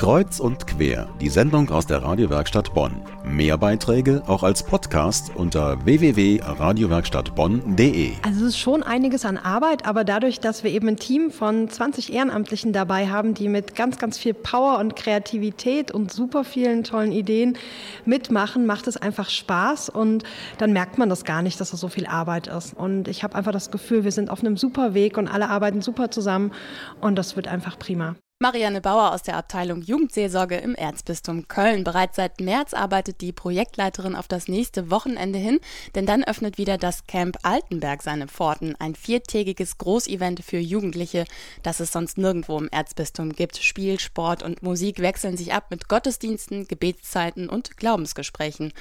Kreuz und quer, die Sendung aus der Radiowerkstatt Bonn. Mehr Beiträge auch als Podcast unter www.radiowerkstattbonn.de. Also es ist schon einiges an Arbeit, aber dadurch, dass wir eben ein Team von 20 Ehrenamtlichen dabei haben, die mit ganz, ganz viel Power und Kreativität und super vielen tollen Ideen mitmachen, macht es einfach Spaß und dann merkt man das gar nicht, dass das so viel Arbeit ist. Und ich habe einfach das Gefühl, wir sind auf einem super Weg und alle arbeiten super zusammen und das wird einfach prima. Marianne Bauer aus der Abteilung Jugendseelsorge im Erzbistum Köln. Bereits seit März arbeitet die Projektleiterin auf das nächste Wochenende hin, denn dann öffnet wieder das Camp Altenberg seine Pforten, ein viertägiges Großevent für Jugendliche, das es sonst nirgendwo im Erzbistum gibt. Spiel, Sport und Musik wechseln sich ab mit Gottesdiensten, Gebetszeiten und Glaubensgesprächen.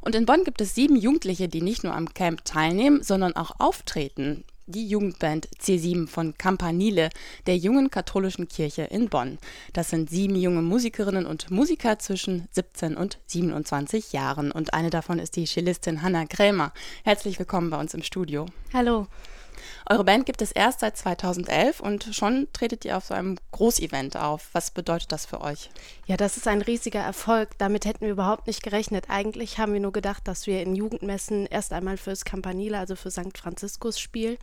Und in Bonn gibt es sieben Jugendliche, die nicht nur am Camp teilnehmen, sondern auch auftreten die Jugendband C7 von Campanile, der jungen katholischen Kirche in Bonn. Das sind sieben junge Musikerinnen und Musiker zwischen 17 und 27 Jahren. Und eine davon ist die Cellistin Hanna Krämer. Herzlich willkommen bei uns im Studio. Hallo. Eure Band gibt es erst seit 2011 und schon tretet ihr auf so einem Großevent auf. Was bedeutet das für euch? Ja, das ist ein riesiger Erfolg. Damit hätten wir überhaupt nicht gerechnet. Eigentlich haben wir nur gedacht, dass wir in Jugendmessen erst einmal fürs Campanile, also für St. Franziskus spielen.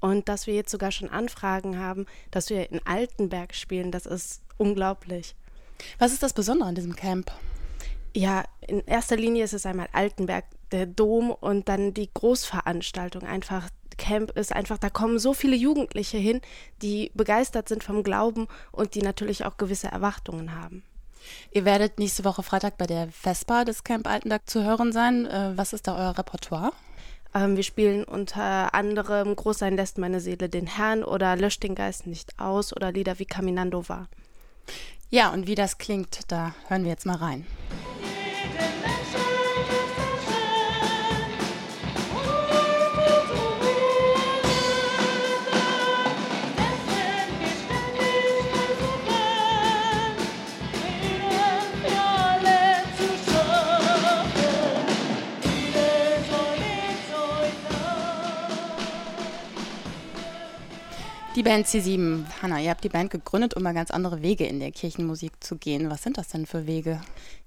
Und dass wir jetzt sogar schon Anfragen haben, dass wir in Altenberg spielen, das ist unglaublich. Was ist das Besondere an diesem Camp? Ja, in erster Linie ist es einmal Altenberg, der Dom und dann die Großveranstaltung, einfach Camp ist einfach, da kommen so viele Jugendliche hin, die begeistert sind vom Glauben und die natürlich auch gewisse Erwartungen haben. Ihr werdet nächste Woche Freitag bei der Vespa des Camp Altenberg zu hören sein. Äh, was ist da euer Repertoire? Ähm, wir spielen unter anderem Groß sein lässt meine Seele den Herrn oder Löscht den Geist nicht aus oder Lieder wie Caminando war. Ja, und wie das klingt, da hören wir jetzt mal rein. Die Band C7, Hanna, ihr habt die Band gegründet, um mal ganz andere Wege in der Kirchenmusik zu gehen. Was sind das denn für Wege?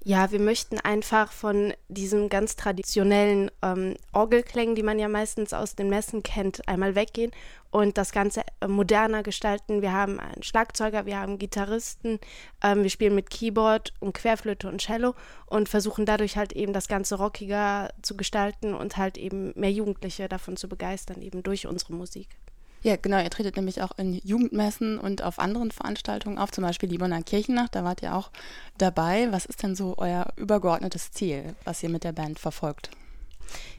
Ja, wir möchten einfach von diesen ganz traditionellen ähm, Orgelklängen, die man ja meistens aus den Messen kennt, einmal weggehen und das Ganze äh, moderner gestalten. Wir haben einen Schlagzeuger, wir haben Gitarristen, ähm, wir spielen mit Keyboard und Querflöte und Cello und versuchen dadurch halt eben das Ganze rockiger zu gestalten und halt eben mehr Jugendliche davon zu begeistern, eben durch unsere Musik. Ja, genau. Ihr tretet nämlich auch in Jugendmessen und auf anderen Veranstaltungen auf, zum Beispiel die Bonner Kirchennacht. Da wart ihr auch dabei. Was ist denn so euer übergeordnetes Ziel, was ihr mit der Band verfolgt?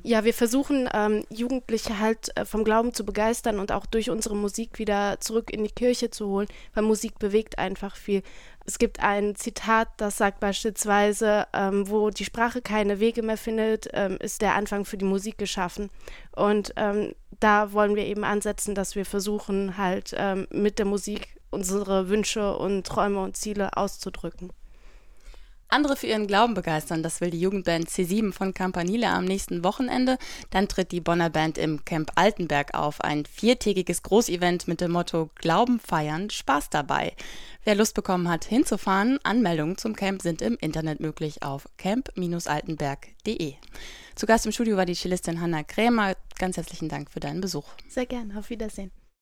Ja, wir versuchen ähm, Jugendliche halt äh, vom Glauben zu begeistern und auch durch unsere Musik wieder zurück in die Kirche zu holen, weil Musik bewegt einfach viel. Es gibt ein Zitat, das sagt beispielsweise, ähm, wo die Sprache keine Wege mehr findet, ähm, ist der Anfang für die Musik geschaffen. Und ähm, da wollen wir eben ansetzen, dass wir versuchen, halt ähm, mit der Musik unsere Wünsche und Träume und Ziele auszudrücken. Andere für ihren Glauben begeistern, das will die Jugendband C7 von Campanile am nächsten Wochenende. Dann tritt die Bonner Band im Camp Altenberg auf, ein viertägiges Großevent mit dem Motto Glauben feiern, Spaß dabei. Wer Lust bekommen hat, hinzufahren, Anmeldungen zum Camp sind im Internet möglich auf camp-altenberg.de. Zu Gast im Studio war die Cellistin Hanna Krämer. Ganz herzlichen Dank für deinen Besuch. Sehr gerne, auf Wiedersehen.